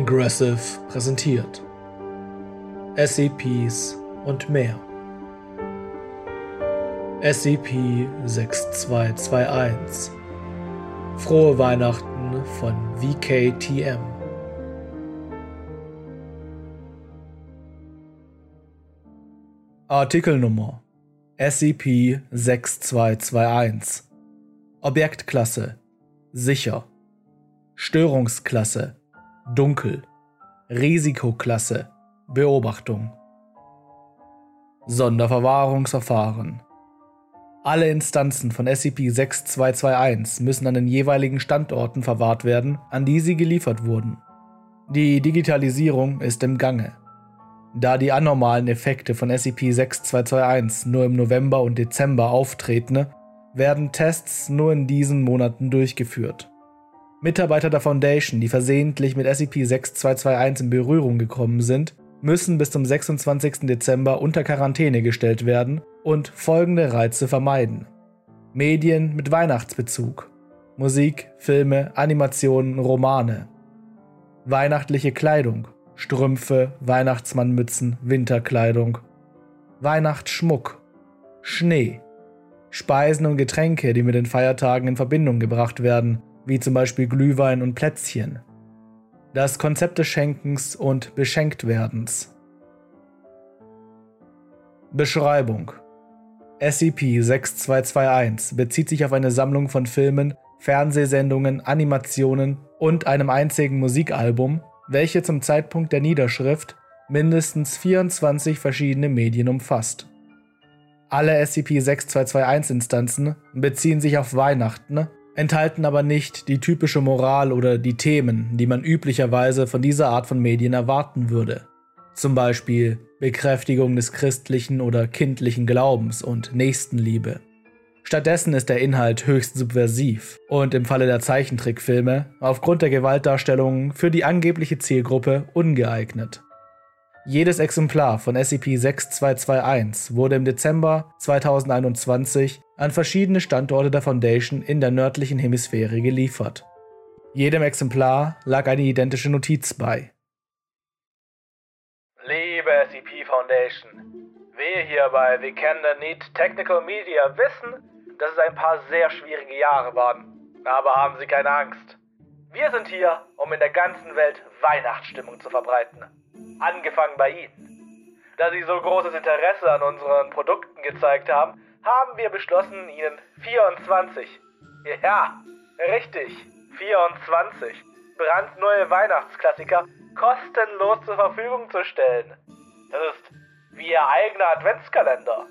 Ingressive präsentiert. SCPs und mehr. SCP-6221 Frohe Weihnachten von VKTM Artikelnummer. SCP-6221 Objektklasse. Sicher. Störungsklasse Dunkel Risikoklasse Beobachtung Sonderverwahrungsverfahren Alle Instanzen von SCP-6221 müssen an den jeweiligen Standorten verwahrt werden, an die sie geliefert wurden. Die Digitalisierung ist im Gange. Da die anormalen Effekte von SCP-6221 nur im November und Dezember auftreten, werden Tests nur in diesen Monaten durchgeführt. Mitarbeiter der Foundation, die versehentlich mit SCP-6221 in Berührung gekommen sind, müssen bis zum 26. Dezember unter Quarantäne gestellt werden und folgende Reize vermeiden. Medien mit Weihnachtsbezug. Musik, Filme, Animationen, Romane. Weihnachtliche Kleidung, Strümpfe, Weihnachtsmannmützen, Winterkleidung, Weihnachtsschmuck, Schnee, Speisen und Getränke, die mit den Feiertagen in Verbindung gebracht werden, wie zum Beispiel Glühwein und Plätzchen. Das Konzept des Schenkens und Beschenktwerdens. Beschreibung SCP-6221 bezieht sich auf eine Sammlung von Filmen, Fernsehsendungen, Animationen und einem einzigen Musikalbum, welche zum Zeitpunkt der Niederschrift mindestens 24 verschiedene Medien umfasst. Alle SCP-6221-Instanzen beziehen sich auf Weihnachten, enthalten aber nicht die typische Moral oder die Themen, die man üblicherweise von dieser Art von Medien erwarten würde. Zum Beispiel Bekräftigung des christlichen oder kindlichen Glaubens und Nächstenliebe. Stattdessen ist der Inhalt höchst subversiv und im Falle der Zeichentrickfilme aufgrund der Gewaltdarstellungen für die angebliche Zielgruppe ungeeignet. Jedes Exemplar von SCP-6221 wurde im Dezember 2021 an verschiedene Standorte der Foundation in der nördlichen Hemisphäre geliefert. Jedem Exemplar lag eine identische Notiz bei. Liebe SCP Foundation, wir hier bei We Can Need Technical Media wissen, dass es ein paar sehr schwierige Jahre waren. Aber haben Sie keine Angst. Wir sind hier, um in der ganzen Welt Weihnachtsstimmung zu verbreiten. Angefangen bei Ihnen. Da Sie so großes Interesse an unseren Produkten gezeigt haben, haben wir beschlossen, Ihnen 24, ja, richtig, 24 brandneue Weihnachtsklassiker kostenlos zur Verfügung zu stellen. Das ist wie Ihr eigener Adventskalender.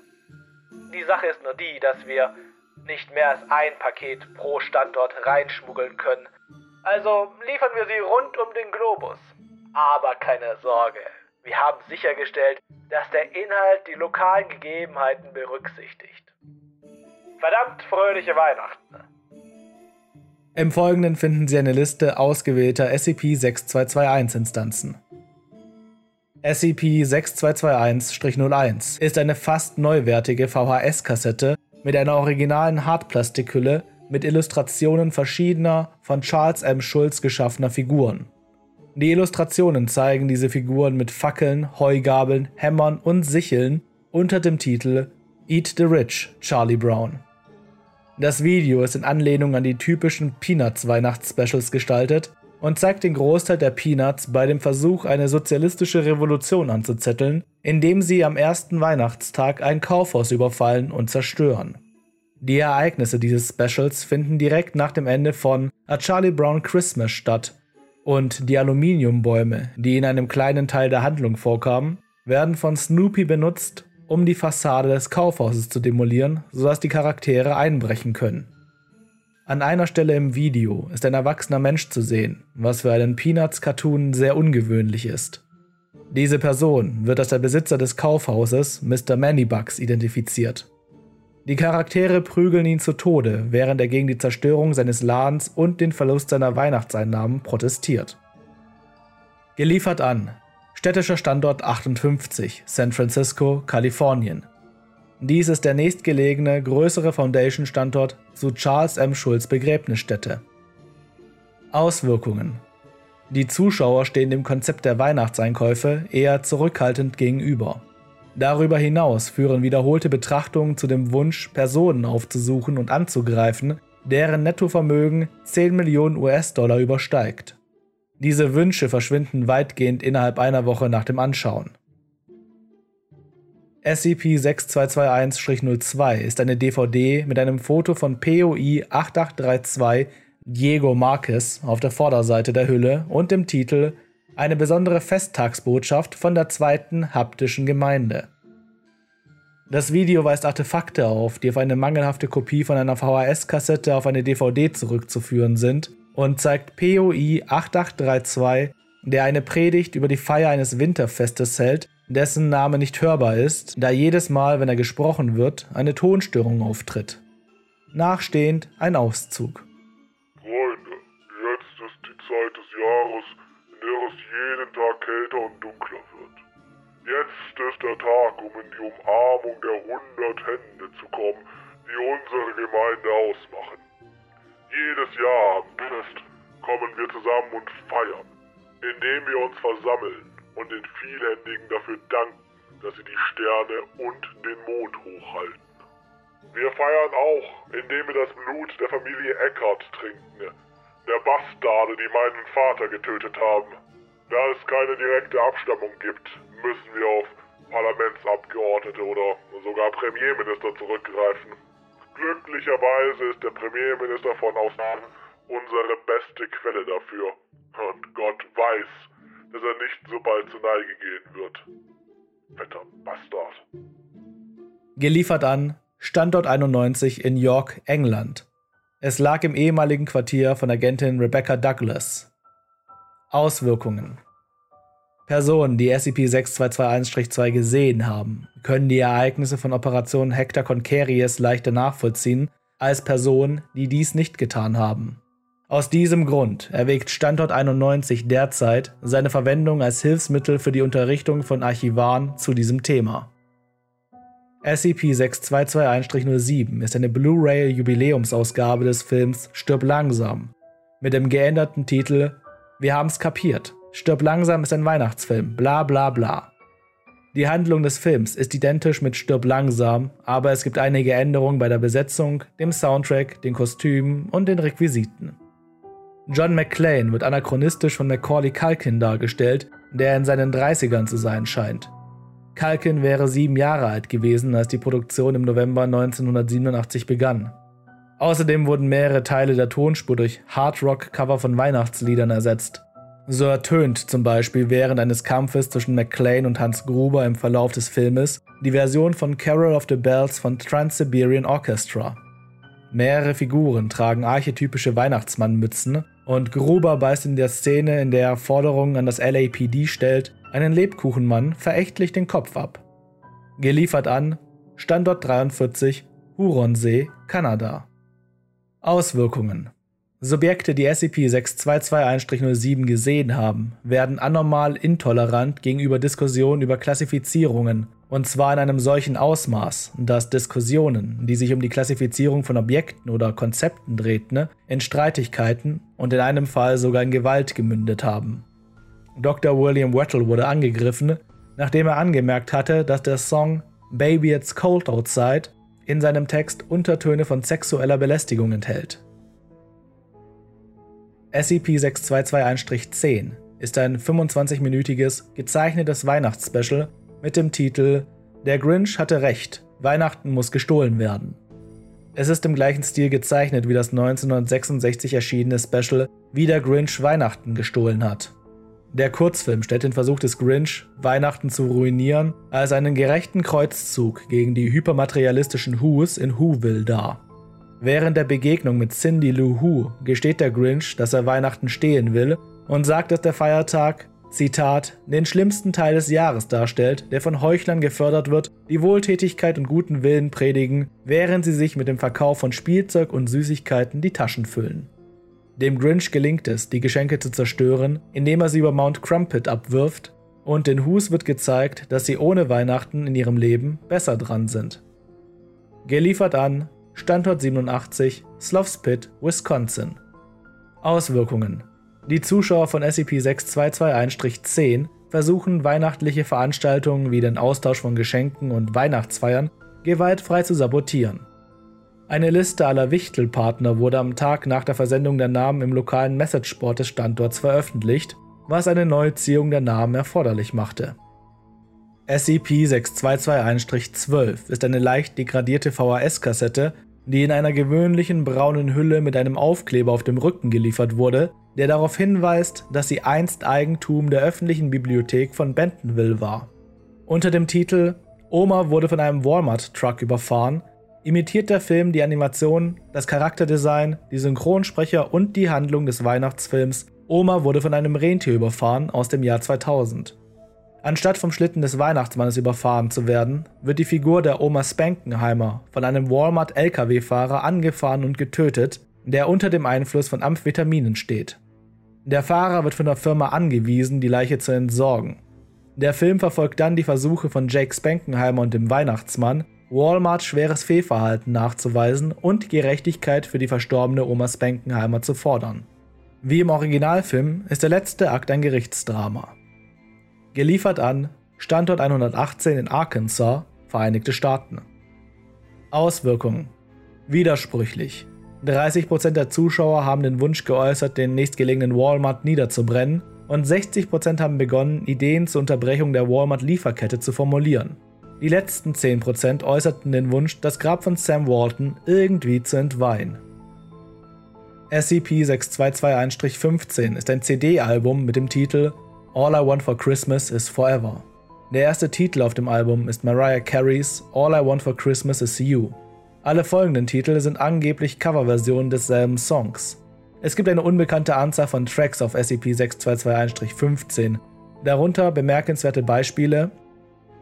Die Sache ist nur die, dass wir nicht mehr als ein Paket pro Standort reinschmuggeln können. Also liefern wir sie rund um den Globus. Aber keine Sorge, wir haben sichergestellt, dass der Inhalt die lokalen Gegebenheiten berücksichtigt. Verdammt fröhliche Weihnachten. Im Folgenden finden Sie eine Liste ausgewählter SCP-6221-Instanzen. SCP-6221-01 ist eine fast neuwertige VHS-Kassette mit einer originalen Hartplastikhülle mit Illustrationen verschiedener von Charles M. Schulz geschaffener Figuren. Die Illustrationen zeigen diese Figuren mit Fackeln, Heugabeln, Hämmern und Sicheln unter dem Titel Eat the Rich, Charlie Brown. Das Video ist in Anlehnung an die typischen Peanuts Weihnachtsspecials gestaltet und zeigt den Großteil der Peanuts bei dem Versuch, eine sozialistische Revolution anzuzetteln, indem sie am ersten Weihnachtstag ein Kaufhaus überfallen und zerstören. Die Ereignisse dieses Specials finden direkt nach dem Ende von A Charlie Brown Christmas statt und die Aluminiumbäume, die in einem kleinen Teil der Handlung vorkamen, werden von Snoopy benutzt, um die Fassade des Kaufhauses zu demolieren, sodass die Charaktere einbrechen können. An einer Stelle im Video ist ein erwachsener Mensch zu sehen, was für einen Peanuts-Cartoon sehr ungewöhnlich ist. Diese Person wird als der Besitzer des Kaufhauses Mr. Moneybugs identifiziert. Die Charaktere prügeln ihn zu Tode, während er gegen die Zerstörung seines Ladens und den Verlust seiner Weihnachtseinnahmen protestiert. Geliefert an Städtischer Standort 58, San Francisco, Kalifornien. Dies ist der nächstgelegene, größere Foundation-Standort zu Charles M. Schulz Begräbnisstätte. Auswirkungen Die Zuschauer stehen dem Konzept der Weihnachtseinkäufe eher zurückhaltend gegenüber. Darüber hinaus führen wiederholte Betrachtungen zu dem Wunsch, Personen aufzusuchen und anzugreifen, deren Nettovermögen 10 Millionen US-Dollar übersteigt. Diese Wünsche verschwinden weitgehend innerhalb einer Woche nach dem Anschauen. SCP-6221-02 ist eine DVD mit einem Foto von POI 8832 Diego Marquez auf der Vorderseite der Hülle und dem Titel Eine besondere Festtagsbotschaft von der zweiten haptischen Gemeinde. Das Video weist Artefakte auf, die auf eine mangelhafte Kopie von einer VHS-Kassette auf eine DVD zurückzuführen sind und zeigt POI 8832, der eine Predigt über die Feier eines Winterfestes hält, dessen Name nicht hörbar ist, da jedes Mal, wenn er gesprochen wird, eine Tonstörung auftritt. Nachstehend ein Auszug. Freunde, jetzt ist die Zeit des Jahres, es jeden Tag kälter und dunkler wird. Jetzt ist der Tag, um in die Umarmung der hundert Hände zu kommen, die unsere Gemeinde ausmachen. Jedes Jahr am Fest kommen wir zusammen und feiern, indem wir uns versammeln und den Vielhändigen dafür danken, dass sie die Sterne und den Mond hochhalten. Wir feiern auch, indem wir das Blut der Familie Eckert trinken, der Bastarde, die meinen Vater getötet haben. Da es keine direkte Abstammung gibt, müssen wir auf Parlamentsabgeordnete oder sogar Premierminister zurückgreifen. Glücklicherweise ist der Premierminister von Australien unsere beste Quelle dafür. Und Gott weiß, dass er nicht so bald zur Neige gehen wird. Fetter Bastard. Geliefert an Standort 91 in York, England. Es lag im ehemaligen Quartier von Agentin Rebecca Douglas. Auswirkungen Personen, die SCP-6221-2 gesehen haben, können die Ereignisse von Operation Hector Concaries leichter nachvollziehen als Personen, die dies nicht getan haben. Aus diesem Grund erwägt Standort 91 derzeit seine Verwendung als Hilfsmittel für die Unterrichtung von Archivaren zu diesem Thema. SCP-6221-07 ist eine Blu-ray-Jubiläumsausgabe des Films Stirb langsam mit dem geänderten Titel Wir haben's kapiert Stirb langsam ist ein Weihnachtsfilm, bla bla bla. Die Handlung des Films ist identisch mit Stirb langsam, aber es gibt einige Änderungen bei der Besetzung, dem Soundtrack, den Kostümen und den Requisiten. John McClane wird anachronistisch von Macaulay Culkin dargestellt, der in seinen 30ern zu sein scheint. Culkin wäre sieben Jahre alt gewesen, als die Produktion im November 1987 begann. Außerdem wurden mehrere Teile der Tonspur durch Hard Rock Cover von Weihnachtsliedern ersetzt. So ertönt zum Beispiel während eines Kampfes zwischen McClane und Hans Gruber im Verlauf des Filmes die Version von Carol of the Bells von Trans-Siberian Orchestra. Mehrere Figuren tragen archetypische Weihnachtsmannmützen und Gruber beißt in der Szene, in der er Forderungen an das LAPD stellt, einen Lebkuchenmann verächtlich den Kopf ab. Geliefert an Standort 43, Huronsee, Kanada. Auswirkungen Subjekte, die SCP-6221-07 gesehen haben, werden anormal intolerant gegenüber Diskussionen über Klassifizierungen, und zwar in einem solchen Ausmaß, dass Diskussionen, die sich um die Klassifizierung von Objekten oder Konzepten drehten, in Streitigkeiten und in einem Fall sogar in Gewalt gemündet haben. Dr. William Wettle wurde angegriffen, nachdem er angemerkt hatte, dass der Song Baby It's Cold Outside in seinem Text Untertöne von sexueller Belästigung enthält. SCP-6221-10 ist ein 25-minütiges, gezeichnetes Weihnachtsspecial mit dem Titel Der Grinch hatte recht, Weihnachten muss gestohlen werden. Es ist im gleichen Stil gezeichnet wie das 1966 erschienene Special Wie der Grinch Weihnachten gestohlen hat. Der Kurzfilm stellt den Versuch des Grinch, Weihnachten zu ruinieren, als einen gerechten Kreuzzug gegen die hypermaterialistischen Whos in Whoville dar. Während der Begegnung mit Cindy Lou Who gesteht der Grinch, dass er Weihnachten stehlen will und sagt, dass der Feiertag, Zitat, den schlimmsten Teil des Jahres darstellt, der von Heuchlern gefördert wird, die Wohltätigkeit und guten Willen predigen, während sie sich mit dem Verkauf von Spielzeug und Süßigkeiten die Taschen füllen. Dem Grinch gelingt es, die Geschenke zu zerstören, indem er sie über Mount Crumpet abwirft, und den Hus wird gezeigt, dass sie ohne Weihnachten in ihrem Leben besser dran sind. Geliefert an Standort 87, Slough Pit, Wisconsin. Auswirkungen Die Zuschauer von SCP-6221-10 versuchen, weihnachtliche Veranstaltungen wie den Austausch von Geschenken und Weihnachtsfeiern gewaltfrei zu sabotieren. Eine Liste aller Wichtelpartner wurde am Tag nach der Versendung der Namen im lokalen Messageboard des Standorts veröffentlicht, was eine Neuziehung der Namen erforderlich machte. SCP-6221-12 ist eine leicht degradierte VHS-Kassette, die in einer gewöhnlichen braunen Hülle mit einem Aufkleber auf dem Rücken geliefert wurde, der darauf hinweist, dass sie einst Eigentum der öffentlichen Bibliothek von Bentonville war. Unter dem Titel Oma wurde von einem Walmart-Truck überfahren, imitiert der Film die Animation, das Charakterdesign, die Synchronsprecher und die Handlung des Weihnachtsfilms Oma wurde von einem Rentier überfahren aus dem Jahr 2000. Anstatt vom Schlitten des Weihnachtsmannes überfahren zu werden, wird die Figur der Oma Spankenheimer von einem Walmart-Lkw-Fahrer angefahren und getötet, der unter dem Einfluss von Amphetaminen steht. Der Fahrer wird von der Firma angewiesen, die Leiche zu entsorgen. Der Film verfolgt dann die Versuche von Jake Spankenheimer und dem Weihnachtsmann, Walmart schweres Fehlverhalten nachzuweisen und Gerechtigkeit für die verstorbene Oma Spankenheimer zu fordern. Wie im Originalfilm ist der letzte Akt ein Gerichtsdrama. Geliefert an Standort 118 in Arkansas, Vereinigte Staaten. Auswirkungen. Widersprüchlich. 30% der Zuschauer haben den Wunsch geäußert, den nächstgelegenen Walmart niederzubrennen und 60% haben begonnen, Ideen zur Unterbrechung der Walmart-Lieferkette zu formulieren. Die letzten 10% äußerten den Wunsch, das Grab von Sam Walton irgendwie zu entweihen. SCP-6221-15 ist ein CD-Album mit dem Titel All I Want for Christmas is Forever. Der erste Titel auf dem Album ist Mariah Careys All I Want for Christmas is You. Alle folgenden Titel sind angeblich Coverversionen desselben Songs. Es gibt eine unbekannte Anzahl von Tracks auf SCP-6221-15, darunter bemerkenswerte Beispiele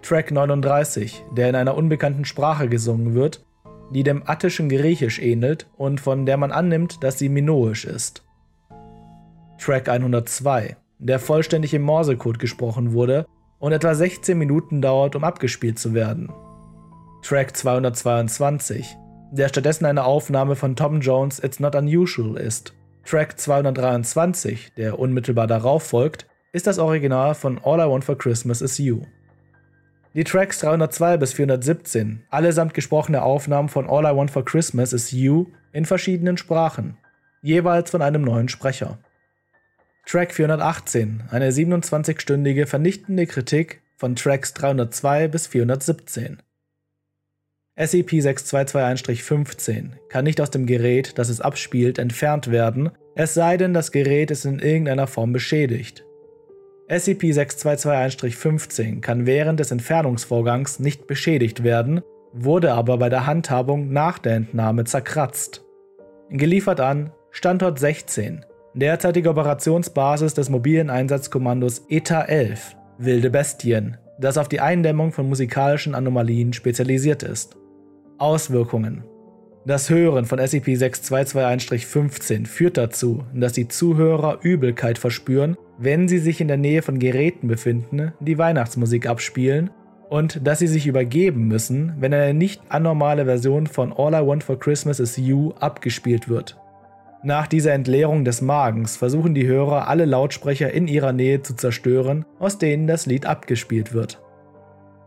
Track 39, der in einer unbekannten Sprache gesungen wird, die dem attischen Griechisch ähnelt und von der man annimmt, dass sie minoisch ist. Track 102, der vollständig im Morsecode gesprochen wurde und etwa 16 Minuten dauert, um abgespielt zu werden. Track 222, der stattdessen eine Aufnahme von Tom Jones It's Not Unusual ist. Track 223, der unmittelbar darauf folgt, ist das Original von All I Want for Christmas Is You. Die Tracks 302 bis 417, allesamt gesprochene Aufnahmen von All I Want for Christmas Is You in verschiedenen Sprachen, jeweils von einem neuen Sprecher. Track 418, eine 27-stündige vernichtende Kritik von Tracks 302 bis 417. SCP-6221-15 kann nicht aus dem Gerät, das es abspielt, entfernt werden, es sei denn, das Gerät ist in irgendeiner Form beschädigt. SCP-6221-15 kann während des Entfernungsvorgangs nicht beschädigt werden, wurde aber bei der Handhabung nach der Entnahme zerkratzt. Geliefert an Standort 16, derzeitige Operationsbasis des mobilen Einsatzkommandos ETA 11, Wilde Bestien, das auf die Eindämmung von musikalischen Anomalien spezialisiert ist. Auswirkungen Das Hören von SCP-6221-15 führt dazu, dass die Zuhörer Übelkeit verspüren, wenn sie sich in der Nähe von Geräten befinden, die Weihnachtsmusik abspielen, und dass sie sich übergeben müssen, wenn eine nicht anormale Version von All I Want for Christmas is You abgespielt wird. Nach dieser Entleerung des Magens versuchen die Hörer alle Lautsprecher in ihrer Nähe zu zerstören, aus denen das Lied abgespielt wird.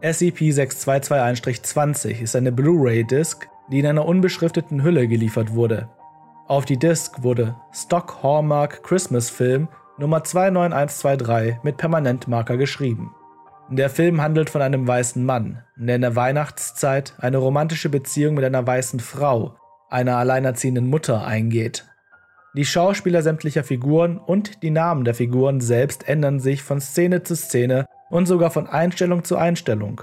SCP-6221-20 ist eine Blu-ray-Disc, die in einer unbeschrifteten Hülle geliefert wurde. Auf die Disc wurde Stock Hallmark Christmas Film Nummer 29123 mit Permanentmarker geschrieben. Der Film handelt von einem weißen Mann, der in der Weihnachtszeit eine romantische Beziehung mit einer weißen Frau, einer alleinerziehenden Mutter, eingeht. Die Schauspieler sämtlicher Figuren und die Namen der Figuren selbst ändern sich von Szene zu Szene und sogar von Einstellung zu Einstellung.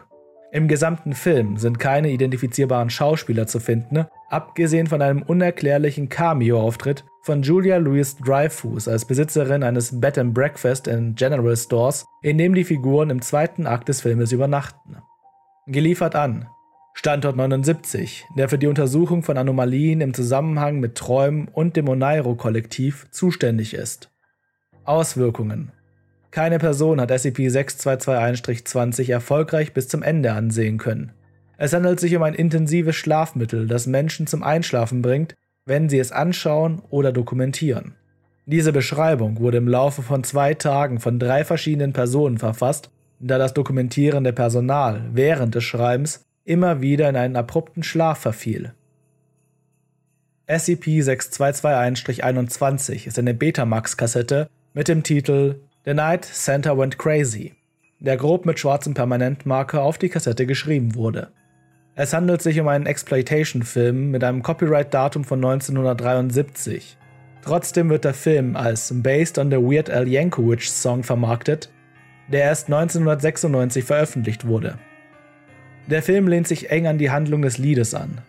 Im gesamten Film sind keine identifizierbaren Schauspieler zu finden, abgesehen von einem unerklärlichen Cameo-Auftritt von Julia Louis Dreyfus als Besitzerin eines Bed and Breakfast in General Stores, in dem die Figuren im zweiten Akt des Filmes übernachten. Geliefert an Standort 79, der für die Untersuchung von Anomalien im Zusammenhang mit Träumen und dem Oneiro-Kollektiv zuständig ist. Auswirkungen Keine Person hat SCP-6221-20 erfolgreich bis zum Ende ansehen können. Es handelt sich um ein intensives Schlafmittel, das Menschen zum Einschlafen bringt, wenn sie es anschauen oder dokumentieren. Diese Beschreibung wurde im Laufe von zwei Tagen von drei verschiedenen Personen verfasst, da das dokumentierende Personal während des Schreibens immer wieder in einen abrupten Schlaf verfiel. SCP-6221-21 ist eine Betamax-Kassette mit dem Titel The Night Santa Went Crazy, der grob mit schwarzem Permanentmarker auf die Kassette geschrieben wurde. Es handelt sich um einen Exploitation-Film mit einem Copyright-Datum von 1973. Trotzdem wird der Film als Based on the Weird Al Yankovic Song vermarktet, der erst 1996 veröffentlicht wurde. Der Film lehnt sich eng an die Handlung des Liedes an.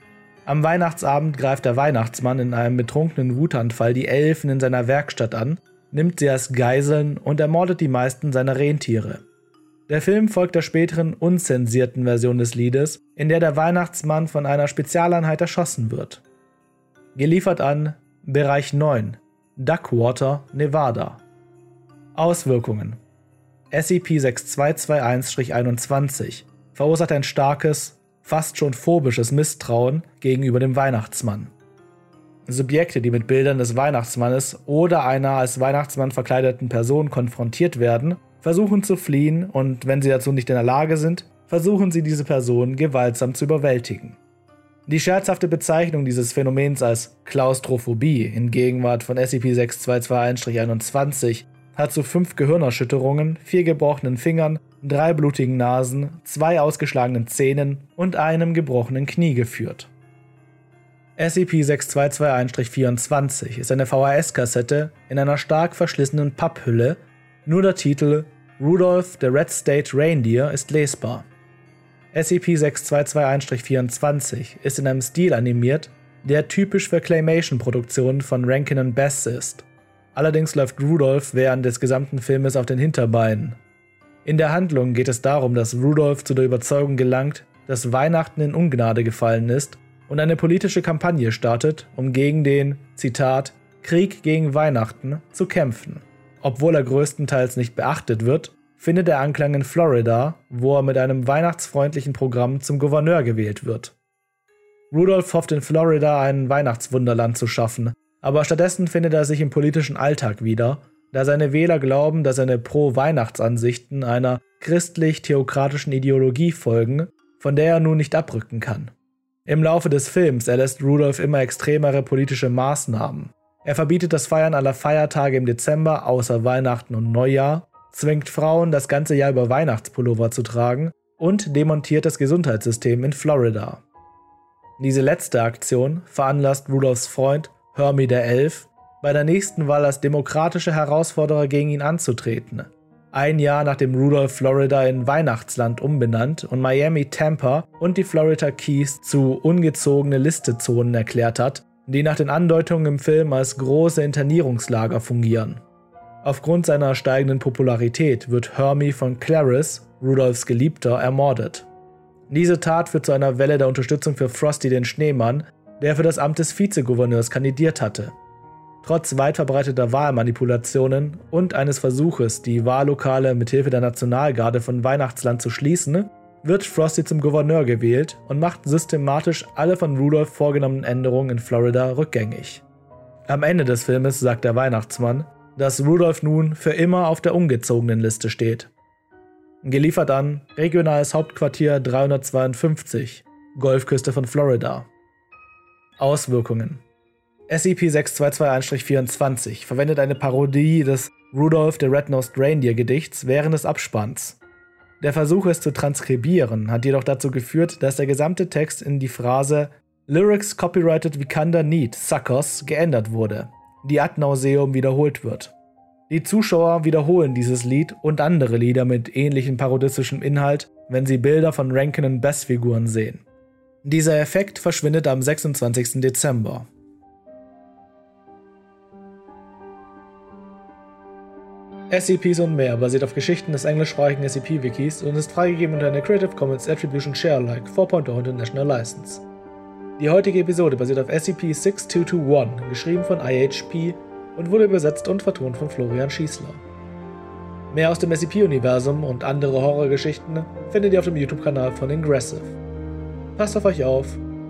Am Weihnachtsabend greift der Weihnachtsmann in einem betrunkenen Wutanfall die Elfen in seiner Werkstatt an, nimmt sie als Geiseln und ermordet die meisten seiner Rentiere. Der Film folgt der späteren unzensierten Version des Liedes, in der der Weihnachtsmann von einer Spezialeinheit erschossen wird. Geliefert an Bereich 9, Duckwater, Nevada. Auswirkungen SCP-6221-21 verursacht ein starkes, fast schon phobisches Misstrauen gegenüber dem Weihnachtsmann. Subjekte, die mit Bildern des Weihnachtsmannes oder einer als Weihnachtsmann verkleideten Person konfrontiert werden, versuchen zu fliehen und wenn sie dazu nicht in der Lage sind, versuchen sie diese Person gewaltsam zu überwältigen. Die scherzhafte Bezeichnung dieses Phänomens als Klaustrophobie in Gegenwart von SCP-6221-21 hat zu fünf Gehirnerschütterungen, vier gebrochenen Fingern, drei blutigen Nasen, zwei ausgeschlagenen Zähnen und einem gebrochenen Knie geführt. SCP-6221-24 ist eine VHS-Kassette in einer stark verschlissenen Papphülle nur der Titel Rudolph the Red State Reindeer ist lesbar. SCP-6221-24 ist in einem Stil animiert, der typisch für Claymation-Produktionen von Rankin Bass ist. Allerdings läuft Rudolph während des gesamten Filmes auf den Hinterbeinen. In der Handlung geht es darum, dass Rudolph zu der Überzeugung gelangt, dass Weihnachten in Ungnade gefallen ist und eine politische Kampagne startet, um gegen den, Zitat, Krieg gegen Weihnachten zu kämpfen. Obwohl er größtenteils nicht beachtet wird, findet er Anklang in Florida, wo er mit einem weihnachtsfreundlichen Programm zum Gouverneur gewählt wird. Rudolph hofft in Florida ein Weihnachtswunderland zu schaffen, aber stattdessen findet er sich im politischen Alltag wieder, da seine Wähler glauben, dass seine Pro-Weihnachtsansichten einer christlich-theokratischen Ideologie folgen, von der er nun nicht abrücken kann. Im Laufe des Films erlässt Rudolph immer extremere politische Maßnahmen. Er verbietet das Feiern aller Feiertage im Dezember außer Weihnachten und Neujahr, zwingt Frauen das ganze Jahr über Weihnachtspullover zu tragen und demontiert das Gesundheitssystem in Florida. Diese letzte Aktion veranlasst Rudolphs Freund Hermie der Elf bei der nächsten Wahl als demokratische Herausforderer gegen ihn anzutreten. Ein Jahr nachdem Rudolph Florida in Weihnachtsland umbenannt und Miami, Tampa und die Florida Keys zu ungezogene Listezonen erklärt hat, die nach den Andeutungen im Film als große Internierungslager fungieren. Aufgrund seiner steigenden Popularität wird Hermie von Clarice, Rudolphs Geliebter, ermordet. Diese Tat führt zu einer Welle der Unterstützung für Frosty den Schneemann, der für das Amt des Vizegouverneurs kandidiert hatte. Trotz weit verbreiteter Wahlmanipulationen und eines Versuches, die Wahllokale mithilfe der Nationalgarde von Weihnachtsland zu schließen, wird Frosty zum Gouverneur gewählt und macht systematisch alle von Rudolph vorgenommenen Änderungen in Florida rückgängig. Am Ende des Filmes sagt der Weihnachtsmann, dass Rudolph nun für immer auf der ungezogenen Liste steht. Geliefert an Regionales Hauptquartier 352, Golfküste von Florida. Auswirkungen SCP-6221-24 verwendet eine Parodie des Rudolph the Red-Nosed Reindeer Gedichts während des Abspanns. Der Versuch, es zu transkribieren, hat jedoch dazu geführt, dass der gesamte Text in die Phrase Lyrics copyrighted Vikanda Need, Suckers geändert wurde die ad nauseum wiederholt wird. Die Zuschauer wiederholen dieses Lied und andere Lieder mit ähnlichem parodistischem Inhalt, wenn sie Bilder von Rankin und Bass-Figuren sehen. Dieser Effekt verschwindet am 26. Dezember. SCPs und mehr basiert auf Geschichten des englischsprachigen SCP-Wikis und ist freigegeben unter einer Creative Commons Attribution Share Alike 4.0 International License. Die heutige Episode basiert auf SCP-6221, geschrieben von IHP und wurde übersetzt und vertont von Florian Schießler. Mehr aus dem SCP-Universum und andere Horrorgeschichten findet ihr auf dem YouTube-Kanal von Ingressive. Passt auf euch auf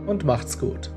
und macht's gut.